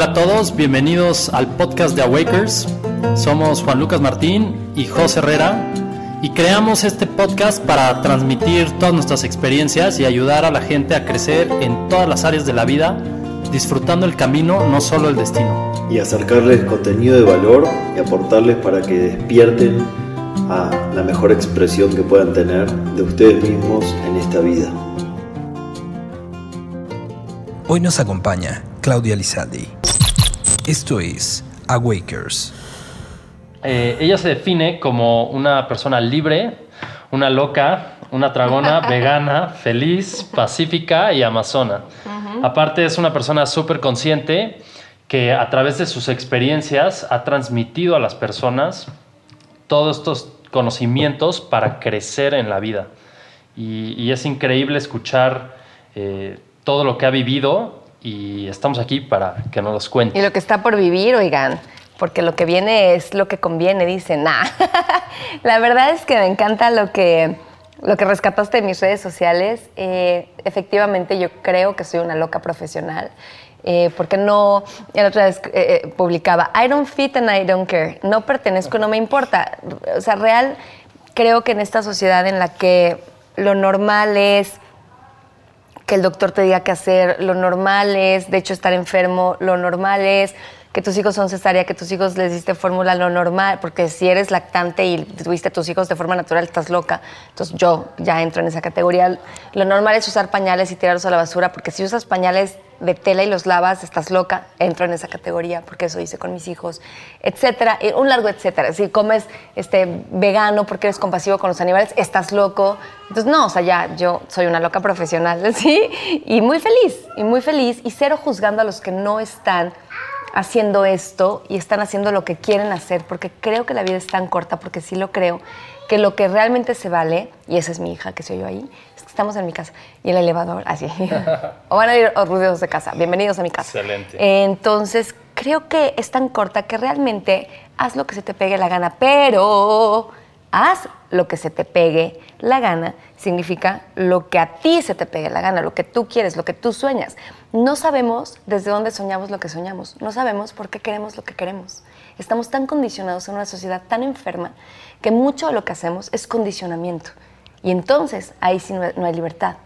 Hola a todos, bienvenidos al podcast de Awakers. Somos Juan Lucas Martín y José Herrera y creamos este podcast para transmitir todas nuestras experiencias y ayudar a la gente a crecer en todas las áreas de la vida, disfrutando el camino, no solo el destino. Y acercarles contenido de valor y aportarles para que despierten a la mejor expresión que puedan tener de ustedes mismos en esta vida. Hoy nos acompaña Claudia Lizaldi. Esto es Awakers. Eh, ella se define como una persona libre, una loca, una dragona, vegana, feliz, pacífica y amazona. Aparte es una persona súper consciente que a través de sus experiencias ha transmitido a las personas todos estos conocimientos para crecer en la vida. Y, es increíble escuchar eh, todo lo que ha vivido y estamos aquí para que nos los cuente. Y lo que está por vivir, oigan, porque lo que viene es lo que conviene, dicen. Nah. La verdad es que me encanta lo que, lo que rescataste de mis redes sociales. Eh, efectivamente, yo creo que soy una loca profesional. Eh, porque no, la otra vez eh, publicaba, I don't fit and I don't care, no pertenezco, no me importa. O sea, real, creo que en esta sociedad en la que lo normal es que el doctor te diga qué hacer, lo normal es, de hecho, estar enfermo, lo normal es que tus hijos son cesárea, que tus hijos les diste fórmula, lo normal, porque si eres lactante y tuviste a tus hijos de forma natural, estás loca. Entonces yo ya entro en esa categoría. Lo normal es usar pañales y tirarlos a la basura, porque si usas pañales de tela y los lavas, estás loca, entro en esa categoría, porque eso hice con mis hijos, etcétera, un largo etcétera. Si comes este, vegano porque eres compasivo con los animales, estás loco. Entonces, no, o sea, ya yo soy una loca profesional, ¿sí? Y muy feliz, y muy feliz, y cero juzgando a los que no están haciendo esto y están haciendo lo que quieren hacer, porque creo que la vida es tan corta, porque sí lo creo, que lo que realmente se vale, y esa es mi hija que soy yo ahí, es que estamos en mi casa y el elevador, así. o van a ir ruidos de casa, bienvenidos a mi casa. Excelente. Entonces, creo que es tan corta que realmente haz lo que se te pegue la gana, pero haz lo que se te pegue la gana significa lo que a ti se te pegue la gana, lo que tú quieres, lo que tú sueñas. No sabemos desde dónde soñamos lo que soñamos, no sabemos por qué queremos lo que queremos. Estamos tan condicionados en una sociedad tan enferma que mucho de lo que hacemos es condicionamiento. Y entonces ahí sí no hay libertad.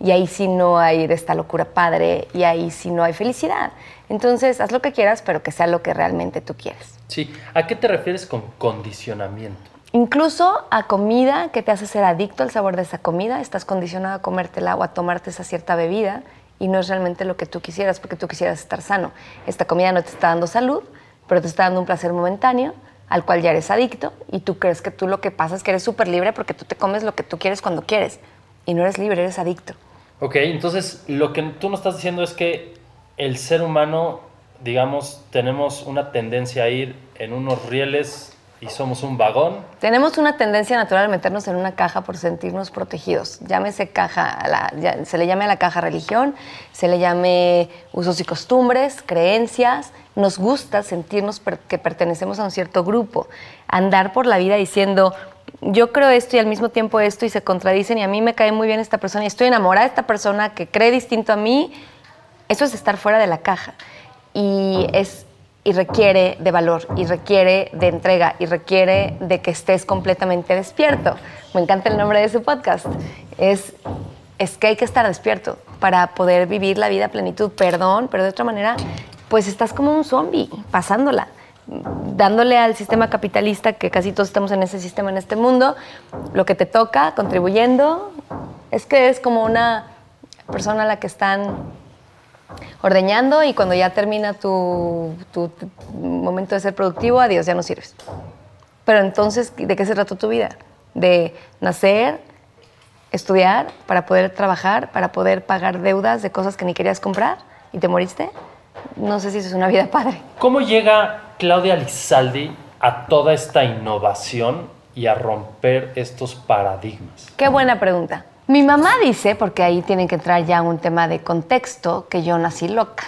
Y ahí sí no hay de esta locura padre, y ahí sí no hay felicidad. Entonces, haz lo que quieras, pero que sea lo que realmente tú quieres. Sí, ¿a qué te refieres con condicionamiento? Incluso a comida que te hace ser adicto al sabor de esa comida, estás condicionado a comértela o a tomarte esa cierta bebida y no es realmente lo que tú quisieras porque tú quisieras estar sano. Esta comida no te está dando salud, pero te está dando un placer momentáneo al cual ya eres adicto y tú crees que tú lo que pasa es que eres súper libre porque tú te comes lo que tú quieres cuando quieres y no eres libre, eres adicto. Ok, entonces lo que tú nos estás diciendo es que el ser humano, digamos, tenemos una tendencia a ir en unos rieles y somos un vagón. Tenemos una tendencia natural a meternos en una caja por sentirnos protegidos. Llámese caja, se le llame a la caja religión, se le llame usos y costumbres, creencias. Nos gusta sentirnos que pertenecemos a un cierto grupo. Andar por la vida diciendo, yo creo esto y al mismo tiempo esto y se contradicen y a mí me cae muy bien esta persona y estoy enamorada de esta persona que cree distinto a mí. Eso es estar fuera de la caja. Y es y requiere de valor, y requiere de entrega, y requiere de que estés completamente despierto. Me encanta el nombre de ese podcast. Es, es que hay que estar despierto para poder vivir la vida a plenitud. Perdón, pero de otra manera, pues estás como un zombie, pasándola dándole al sistema capitalista, que casi todos estamos en ese sistema en este mundo, lo que te toca, contribuyendo. Es que es como una persona a la que están ordeñando y cuando ya termina tu, momento de ser productivo, adiós, ya no sirves. Pero entonces, ¿de qué se trató tu vida? De nacer, estudiar, para poder trabajar, para poder pagar deudas de cosas que ni querías comprar y te moriste. No sé si eso es una vida padre. ¿Cómo llega Claudia Lizaldi a toda esta innovación y a romper estos paradigmas? Qué buena pregunta. Mi mamá dice, porque ahí tiene que entrar ya un tema de contexto, que yo nací loca.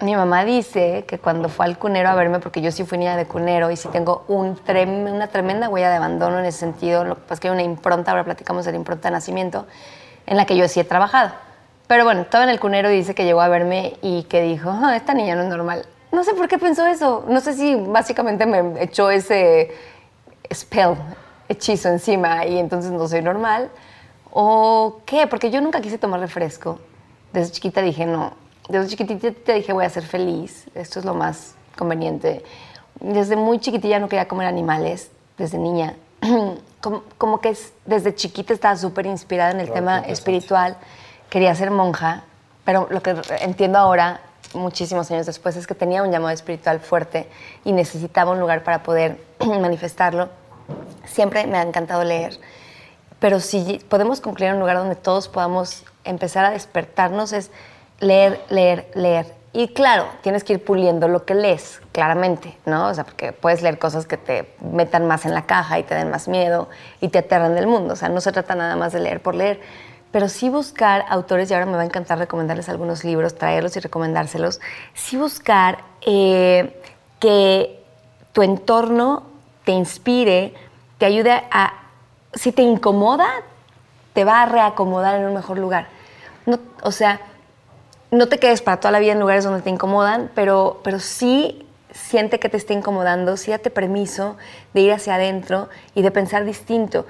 Mi mamá dice que cuando fue al cunero a verme, porque yo sí fui niña de cunero y sí tengo un una tremenda huella de abandono en ese sentido, lo que pasa es que hay una impronta, ahora platicamos de la impronta de nacimiento, en la que yo sí he trabajado. Pero bueno, estaba en el cunero dice que llegó a verme y que dijo, ah, esta niña no es normal. no sé por qué pensó eso. No sé si básicamente me echó ese spell, hechizo encima y entonces no soy normal. ¿O qué? Porque yo nunca quise tomar refresco. Desde chiquita dije, no. Desde chiquitita dije, voy a ser feliz. Esto es lo más conveniente. Desde muy chiquitilla no quería comer animales, desde niña. como, como que es- desde chiquita estaba súper inspirada en el tema espiritual. Quería ser monja, pero lo que entiendo ahora, muchísimos años después, es que tenía un llamado espiritual fuerte y necesitaba un lugar para poder manifestarlo. Siempre me ha encantado leer, pero si podemos concluir en un lugar donde todos podamos empezar a despertarnos es leer, leer, leer. Y claro, tienes que ir puliendo lo que lees, claramente, ¿no? O sea, porque puedes leer cosas que te metan más en la caja y te den más miedo y te aterran del mundo. O sea, no se trata nada más de leer por leer, pero sí buscar autores, y ahora me va a encantar recomendarles algunos libros, traerlos y recomendárselos, sí buscar eh, que tu entorno te inspire, te ayude a, si te incomoda, te va a reacomodar en un mejor lugar. No, o sea, no te quedes para toda la vida en lugares donde te incomodan, pero, pero sí siente que te está incomodando, sí date permiso de ir hacia adentro y de pensar distinto.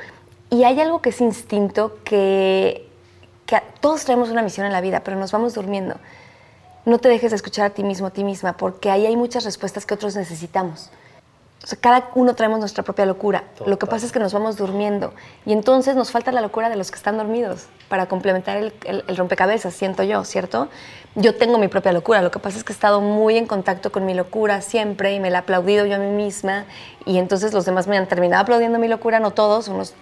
Y hay algo que es instinto que, que todos traemos una misión en la vida, pero nos vamos durmiendo. No te dejes de escuchar a ti mismo, a ti misma, porque ahí hay muchas respuestas que otros necesitamos. O sea, cada uno traemos nuestra propia locura. Lo que pasa es que nos vamos durmiendo. Y entonces nos falta la locura de los que están dormidos para complementar el, el- el rompecabezas, siento yo, ¿cierto? Yo tengo mi propia locura. Lo que pasa es que he estado muy en contacto con mi locura siempre y me la he aplaudido yo a mí misma. Y entonces los demás me han terminado aplaudiendo mi locura, no todos, unos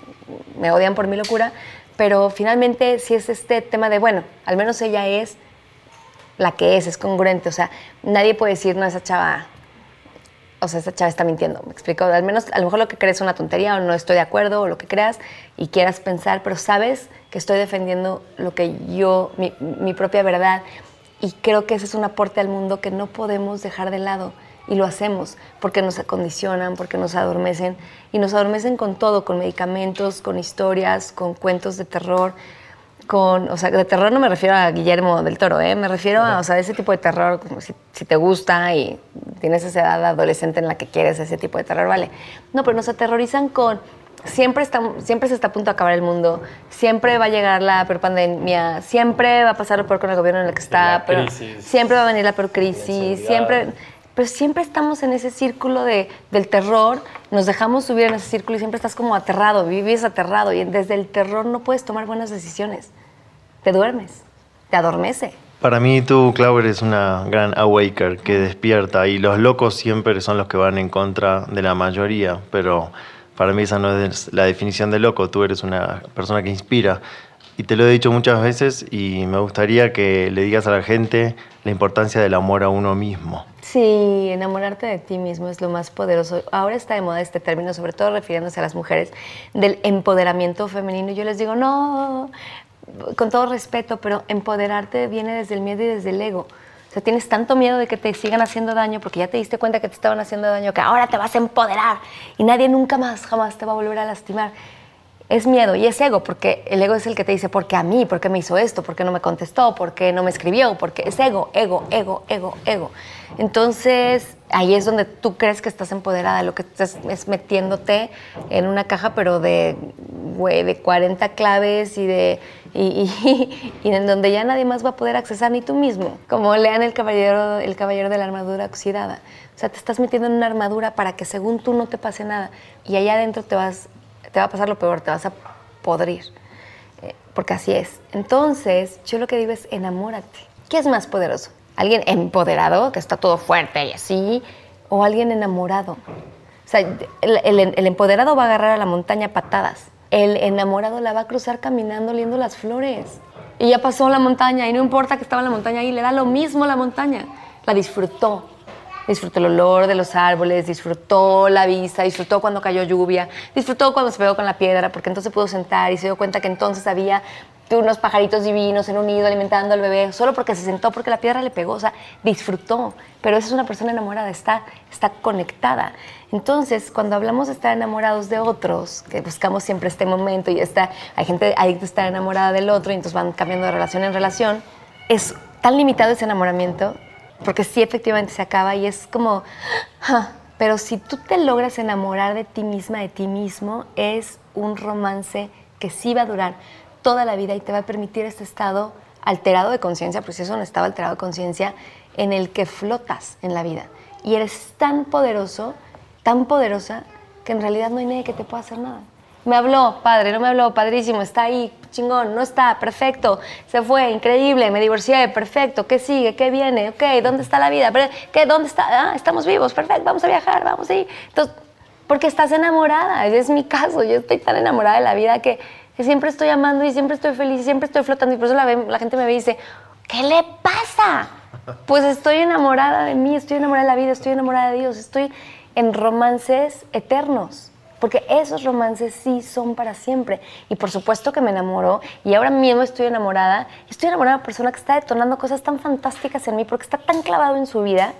me odian por mi locura. Pero finalmente, si es este tema de, bueno, al menos ella es la que es, es congruente. O sea, nadie puede decir, no, esa chava o sea, esta chava está mintiendo, me explico. Al menos, a lo mejor lo que crees es una tontería o no estoy de acuerdo o lo que creas y quieras pensar, pero sabes que estoy defendiendo lo que yo, mi, mi propia verdad. Y creo que ese es un aporte al mundo que no podemos dejar de lado. Y lo hacemos porque nos acondicionan, porque nos adormecen. Y nos adormecen con todo, con medicamentos, con historias, con cuentos de terror con, o sea, de terror no me refiero a Guillermo del Toro, ¿eh? me refiero a, o sea, ese tipo de terror, como si, si te gusta y tienes esa edad adolescente en la que quieres ese tipo de terror, vale. No, pero nos aterrorizan con, siempre, estamos, siempre se está a punto de acabar el mundo, siempre va a llegar la peor pandemia, siempre va a pasar lo peor con el gobierno en el que está, pero crisis. siempre va a venir la peor crisis, siempre pero siempre estamos en ese círculo de, del terror, nos dejamos subir en ese círculo y siempre estás como aterrado, vives aterrado y desde el terror no puedes tomar buenas decisiones. Te duermes, te adormece. Para mí tú, Clau, eres una gran awaker que despierta y los locos siempre son los que van en contra de la mayoría, pero para mí esa no es la definición de loco, tú eres una persona que inspira. Y te lo he dicho muchas veces y me gustaría que le digas a la gente la importancia del amor a uno mismo. Sí, enamorarte de ti mismo es lo más poderoso. Ahora está de moda este término, sobre todo refiriéndose a las mujeres, del empoderamiento femenino. Yo les digo, no, con todo respeto, pero empoderarte viene desde el miedo y desde el ego. O sea, tienes tanto miedo de que te sigan haciendo daño porque ya te diste cuenta que te estaban haciendo daño que ahora te vas a empoderar y nadie nunca más, jamás te va a volver a lastimar. Es miedo y es ego, porque el ego es el que te dice, ¿por qué a mí? ¿Por qué me hizo esto? ¿Por qué no me contestó? ¿Por qué no me escribió? Porque es ego, ego, ego, ego, ego. Entonces, ahí es donde tú crees que estás empoderada, lo que estás es metiéndote en una caja, pero de, de 40 claves y de y, en donde ya nadie más va a poder accesar, ni tú mismo. Como lean el caballero, el caballero de la armadura oxidada. O sea, te estás metiendo en una armadura para que según tú no te pase nada. Y allá adentro te vas, te va a pasar lo peor, te vas a podrir. Eh, porque así es. Entonces, yo lo que digo es enamórate. ¿Qué es más poderoso? ¿Alguien empoderado, que está todo fuerte y así? ¿O alguien enamorado? O sea, el, el- empoderado va a agarrar a la montaña patadas. El enamorado la va a cruzar caminando, oliendo las flores. Y ya pasó la montaña y no importa que estaba en la montaña ahí, le da lo mismo la montaña. La disfrutó. Disfrutó el olor de los árboles, disfrutó la vista, disfrutó cuando cayó lluvia, disfrutó cuando se pegó con la piedra, porque entonces pudo sentar y se dio cuenta que entonces había unos pajaritos divinos en un nido alimentando al bebé, solo porque se sentó, porque la piedra le pegó, o sea, disfrutó. Pero esa es una persona enamorada, está, está conectada. Entonces, cuando hablamos de estar enamorados de otros, que buscamos siempre este momento y está, hay gente adicta a estar enamorada del otro y entonces van cambiando de relación en relación, es tan limitado ese enamoramiento porque sí efectivamente se acaba y es como, ah, pero si tú te logras enamorar de ti misma, de ti mismo, es un romance que sí va a durar toda la vida y te va a permitir este estado alterado de conciencia, porque es un estado alterado de conciencia en el que flotas en la vida. Y eres tan poderoso, tan poderosa, que en realidad no hay nadie que te pueda hacer nada. Me habló, padre, no me habló, padrísimo, está ahí, chingón, no está, perfecto, se fue, increíble, me divorcié, perfecto, ¿qué sigue? ¿Qué viene? Ok, ¿dónde está la vida? ¿Qué? ¿Dónde está? Ah, estamos vivos, perfecto, vamos a viajar, vamos ahí. Entonces, porque estás enamorada, es mi caso, yo estoy tan enamorada de la vida que, siempre estoy amando y siempre estoy feliz y siempre estoy flotando y por eso la, la gente me ve y dice, ¿qué le pasa? Pues estoy enamorada de mí, estoy enamorada de la vida, estoy enamorada de Dios, estoy en romances eternos porque esos romances sí son para siempre. Y por supuesto que me enamoró y ahora mismo estoy enamorada. Estoy enamorada de una persona que está detonando cosas tan fantásticas en mí porque está tan clavado en su vida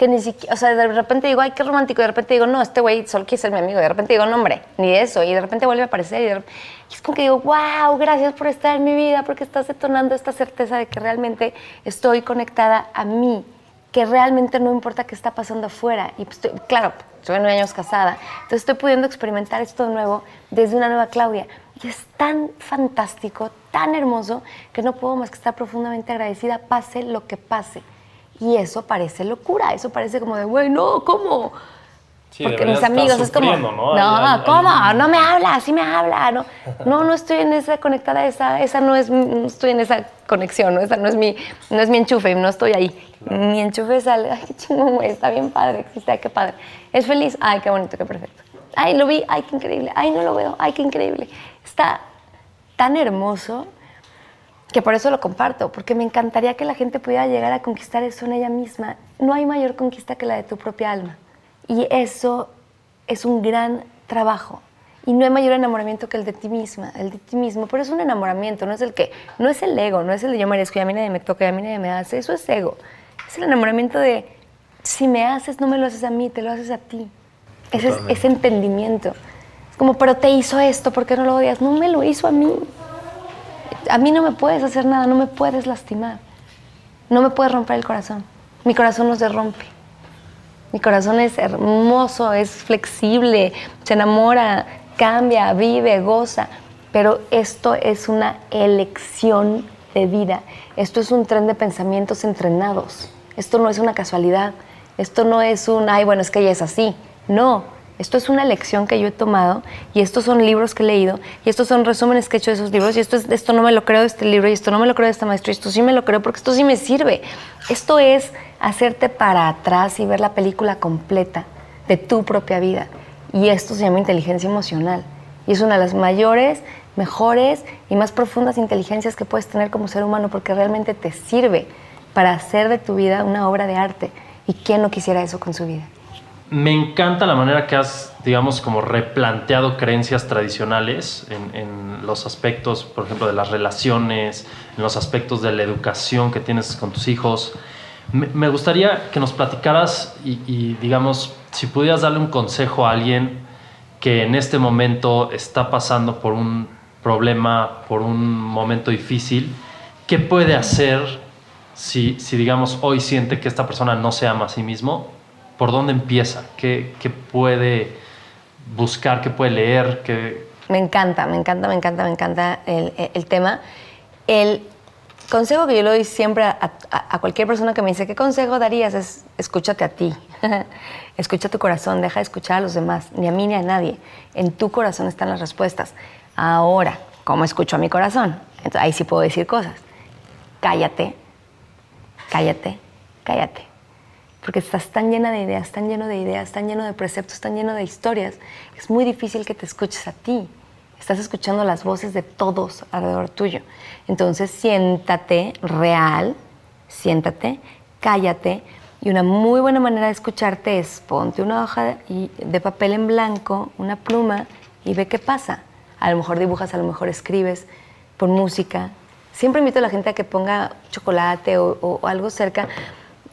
que ni siquiera, o sea, de repente digo, ay, qué romántico, y de repente digo, no, este güey solo quiere ser mi amigo, y de repente digo, no, hombre, ni eso, y de repente vuelve a aparecer, y, es como que digo, wow, gracias por estar en mi vida, porque estás detonando esta certeza de que realmente estoy conectada a mí, que realmente no importa qué está pasando afuera, y pues, claro, soy nueve años casada, entonces estoy pudiendo experimentar esto de nuevo desde una nueva Claudia. Y es tan fantástico, tan hermoso, que no puedo más que estar profundamente agradecida, pase lo que pase. Y eso parece locura, eso parece como de, güey, no, ¿cómo? Porque mis amigos es como, no, no ¿cómo? No me habla, sí me habla. No, no, no estoy en esa conectada, esa, esa no es, no estoy en esa conexión, ¿no? esa no es mi, no es mi enchufe, no estoy ahí. Mi enchufe sale, ay, qué chingón, güey, está bien padre, existe, ay, qué padre. ¿Es feliz? Ay, qué bonito, qué perfecto. Ay, lo vi, ay, qué increíble. Ay, no lo veo, ay, qué increíble. Está tan hermoso que por eso lo comparto, porque me encantaría que la gente pudiera llegar a conquistar eso en ella misma. No hay mayor conquista que la de tu propia alma. Y eso es un gran trabajo. Y no hay mayor enamoramiento que el de ti misma, el de ti mismo. Pero es un enamoramiento, no es el que, no es el ego, no es el de yo merezco y a mí nadie me toca y a mí nadie me hace. Eso es ego. Es el enamoramiento de si me haces, no me lo haces a mí, te lo haces a ti. Ese es ese entendimiento. Es como, pero te hizo esto, ¿por qué no lo odias? No me lo hizo a mí. A mí no me puedes hacer nada, no me puedes lastimar. No me puedes romper el corazón. Mi corazón no se rompe. Mi corazón es hermoso, es flexible, se enamora, cambia, vive, goza. Pero esto es una elección de vida. Esto es un tren de pensamientos entrenados. Esto no es una casualidad. Esto no es un, ay, bueno, es que ella es así. No, esto es una lección que yo he tomado y estos son libros que he leído y estos son resúmenes que he hecho de esos libros y esto, es, esto no me lo creo de este libro y esto no me lo creo de esta maestra y esto sí me lo creo porque esto sí me sirve. Esto es hacerte para atrás y ver la película completa de tu propia vida y esto se llama inteligencia emocional y es una de las mayores, mejores y más profundas inteligencias que puedes tener como ser humano porque realmente te sirve para hacer de tu vida una obra de arte. ¿Y quién no quisiera eso con su vida? Me encanta la manera que has, digamos, como replanteado creencias tradicionales en, los aspectos, por ejemplo, de las relaciones, en los aspectos de la educación que tienes con tus hijos. Me, gustaría que nos platicaras y, y, digamos, si pudieras darle un consejo a alguien que en este momento está pasando por un problema, por un momento difícil, ¿qué puede hacer si, si, digamos, hoy siente que esta persona no se ama a sí mismo, ¿por dónde empieza? ¿Qué, qué puede buscar? ¿Qué puede leer? ¿Qué... Me encanta, me encanta, me encanta, me encanta el, tema. El consejo que yo le doy siempre a, a, cualquier persona que me dice, ¿qué consejo darías? Es escúchate a ti. Escucha tu corazón, deja de escuchar a los demás, ni a mí ni a nadie. En tu corazón están las respuestas. Ahora, ¿cómo escucho a mi corazón? Entonces, ahí sí puedo decir cosas. Cállate, cállate, cállate. Porque estás tan llena de ideas, tan lleno de ideas, tan lleno de preceptos, tan lleno de historias. Es muy difícil que te escuches a ti. Estás escuchando las voces de todos alrededor tuyo. Entonces siéntate real, siéntate, cállate. Y una muy buena manera de escucharte es ponte una hoja de papel en blanco, una pluma y ve qué pasa. A lo mejor dibujas, a lo mejor escribes, pon música, Siempre invito a la gente a que ponga chocolate o, algo cerca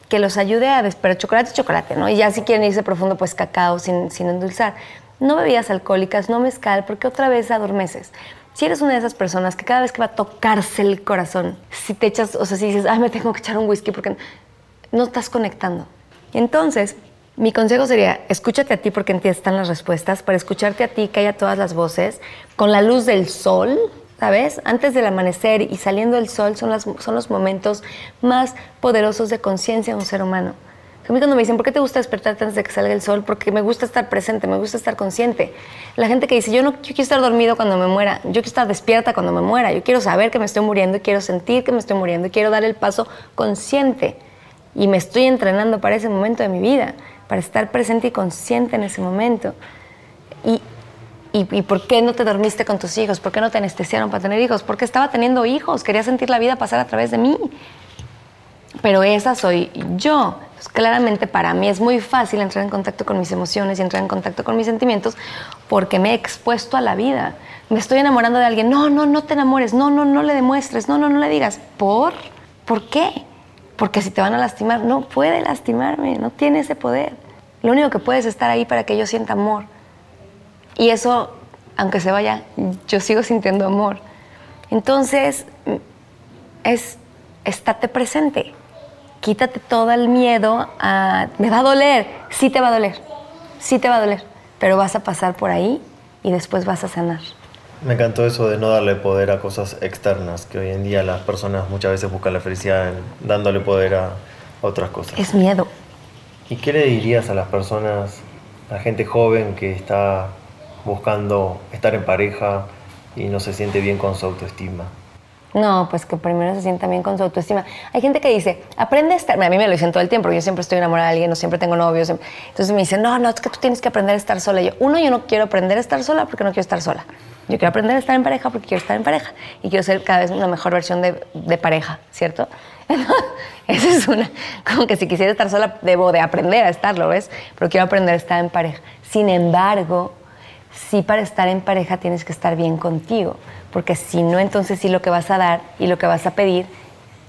que los ayude a despertar chocolate chocolate, ¿no? Y ya si quieren irse profundo, pues cacao sin, sin endulzar. No bebidas alcohólicas, no mezcal, porque otra vez adormeces. Si eres una de esas personas que cada vez que va a tocarse el corazón, si te echas, o sea, si dices, ay, me tengo que echar un whisky porque no estás conectando. Entonces, mi consejo sería, escúchate a ti porque en ti están las respuestas, para escucharte a ti, calla todas las voces, con la luz del sol, ¿sabes? Antes del amanecer y saliendo el sol son, las, son los momentos más poderosos de conciencia de un ser humano. A mí cuando me dicen, ¿por qué te gusta despertarte antes de que salga el sol? Porque me gusta estar presente, me gusta estar consciente. La gente que dice, yo no quiero estar dormido cuando me muera, yo quiero estar despierta cuando me muera, yo quiero saber que me estoy muriendo quiero sentir que me estoy muriendo quiero dar el paso consciente. Y me estoy entrenando para ese momento de mi vida, para estar presente y consciente en ese momento. Y, y, ¿Y por qué no te dormiste con tus hijos? ¿Por qué no te anestesiaron para tener hijos? Porque estaba teniendo hijos, quería sentir la vida pasar a través de mí. Pero esa soy yo. Pues claramente para mí es muy fácil entrar en contacto con mis emociones y entrar en contacto con mis sentimientos porque me he expuesto a la vida. Me estoy enamorando de alguien. No, no, no te enamores. No, no, no le demuestres. No, no, no le digas. ¿Por? ¿Por qué? Porque si te van a lastimar, no puede lastimarme. No tiene ese poder. Lo único que puede es estar ahí para que yo sienta amor. Y eso, aunque se vaya, yo sigo sintiendo amor. Entonces, es estate presente. Quítate todo el miedo a, me va a doler, sí te va a doler, sí te va a doler, pero vas a pasar por ahí y después vas a sanar. Me encantó eso de no darle poder a cosas externas, que hoy en día las personas muchas veces buscan la felicidad en dándole poder a otras cosas. Es miedo. ¿Y qué le dirías a las personas, a la gente joven que está buscando estar en pareja y no se siente bien con su autoestima? No, pues que primero se sienta bien con su autoestima. Hay gente que dice, aprende a estar. A mí me lo dicen todo el tiempo, yo siempre estoy enamorada de alguien, o siempre tengo novios. Entonces me dicen, no, no, es que tú tienes que aprender a estar sola. Y yo, uno, yo no quiero aprender a estar sola porque no quiero estar sola. Yo quiero aprender a estar en pareja porque quiero estar en pareja. Y quiero ser cada vez una mejor versión de, de pareja, ¿cierto? Esa es una. Como que si quisiera estar sola, debo de aprender a estarlo, ¿ves? Pero quiero aprender a estar en pareja. Sin embargo, sí para estar en pareja tienes que estar bien contigo, porque si no, entonces sí lo que vas a dar y lo que vas a pedir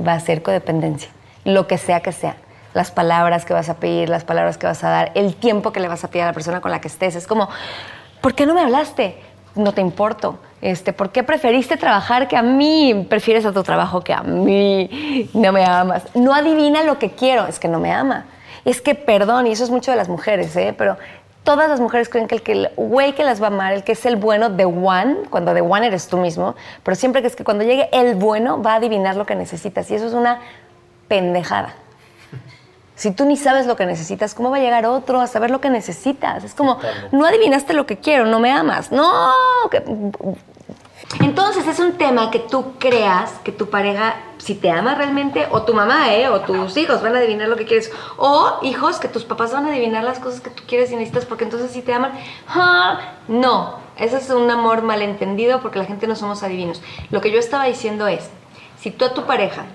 va a ser codependencia, lo que sea que sea. Las palabras que vas a pedir, las palabras que vas a dar, el tiempo que le vas a pedir a la persona con la que estés. Es como, ¿por qué no me hablaste? No te importo. Este, ¿Por qué preferiste trabajar que a mí? Prefieres a tu trabajo que a mí. No me amas. No adivina lo que quiero. Es que no me ama. Es que, perdón, y eso es mucho de las mujeres, ¿eh? pero todas las mujeres creen que el, que el güey que las va a amar, el que es el bueno, de one, cuando de one eres tú mismo, pero siempre que es que cuando llegue el bueno va a adivinar lo que necesitas. Y eso es una pendejada. Si tú ni sabes lo que necesitas, ¿cómo va a llegar otro a saber lo que necesitas? Es como, no adivinaste lo que quiero, no me amas. No, que... Entonces es un tema que tú creas que tu pareja, si te ama realmente, o tu mamá, ¿eh? o tus hijos van a adivinar lo que quieres, o hijos que tus papás van a adivinar las cosas que tú quieres y necesitas porque entonces si te aman, ¡ah! no, ese es un amor malentendido porque la gente no somos adivinos. Lo que yo estaba diciendo es, si tú a tu pareja,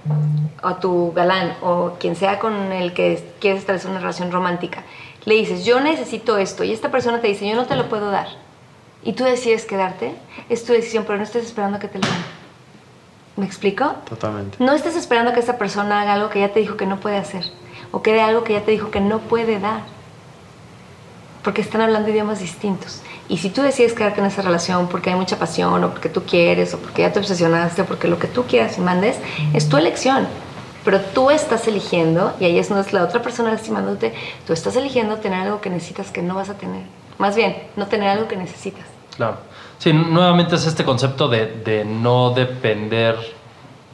o a tu galán, o quien sea con el que quieres establecer una relación romántica, le dices, yo necesito esto, y esta persona te dice, yo no te lo puedo dar, y tú decides quedarte, es tu decisión, pero no estés esperando que te lo den. ¿Me explico? Totalmente. No estés esperando que esa persona haga algo que ya te dijo que no puede hacer, o que dé algo que ya te dijo que no puede dar, porque están hablando idiomas distintos. Y si tú decides quedarte en esa relación porque hay mucha pasión, o porque tú quieres, o porque ya te obsesionaste, o porque lo que tú quieras y mandes, es tu elección. Pero tú estás eligiendo, y ahí es no es la otra persona lastimándote, tú estás eligiendo tener algo que necesitas que no vas a tener. Más bien, no tener algo que necesitas. Claro. Sí, nuevamente es este concepto de, de no depender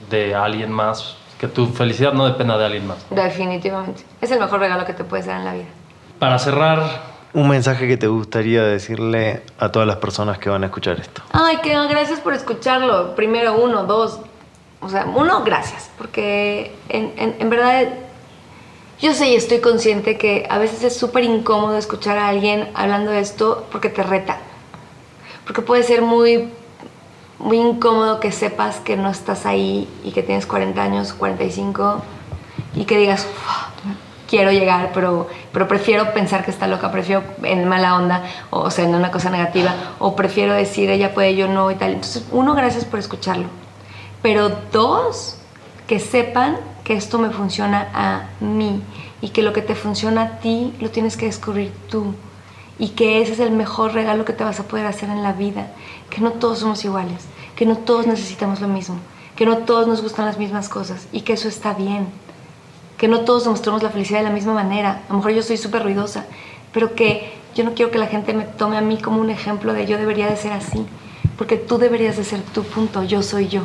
de alguien más, que tu felicidad no dependa de alguien más. Definitivamente. Es el mejor regalo que te puedes dar en la vida. Para cerrar, Un mensaje que te gustaría decirle a todas las personas que van a escuchar esto. Ay, que gracias por escucharlo. Primero, uno, dos. O sea, uno, gracias. Porque en, en- en verdad, yo sé y estoy consciente que a veces es súper incómodo escuchar a alguien hablando de esto porque te reta. Porque puede ser muy, muy incómodo que sepas que no estás ahí y que tienes 40 años, 45 y que digas, "Uf, quiero llegar, pero, pero prefiero pensar que está loca, prefiero en mala onda, o, o sea, en una cosa negativa, o prefiero decir ella puede, yo no y tal. Entonces, uno, gracias por escucharlo. Pero dos, que sepan que esto me funciona a mí y que lo que te funciona a ti lo tienes que descubrir tú y que ese es el mejor regalo que te vas a poder hacer en la vida, que no todos somos iguales, que no todos necesitamos lo mismo, que no todos nos gustan las mismas cosas y que eso está bien, que no todos demostramos la felicidad de la misma manera. A lo mejor yo soy súper ruidosa, pero que yo no quiero que la gente me tome a mí como un ejemplo de yo debería de ser así, porque tú deberías de ser tu punto, yo soy yo.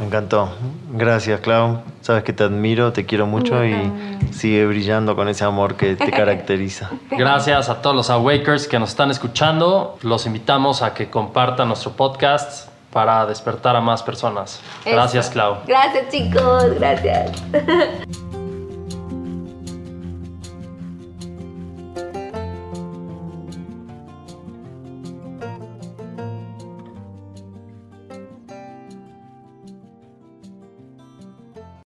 Me encantó. Gracias, Clau. Sabes que te admiro, te quiero mucho y sigue brillando con ese amor que te caracteriza. Gracias a todos los Awakers que nos están escuchando. Los invitamos a que compartan nuestro podcast para despertar a más personas. Gracias, Eso. Clau. Gracias chicos, gracias.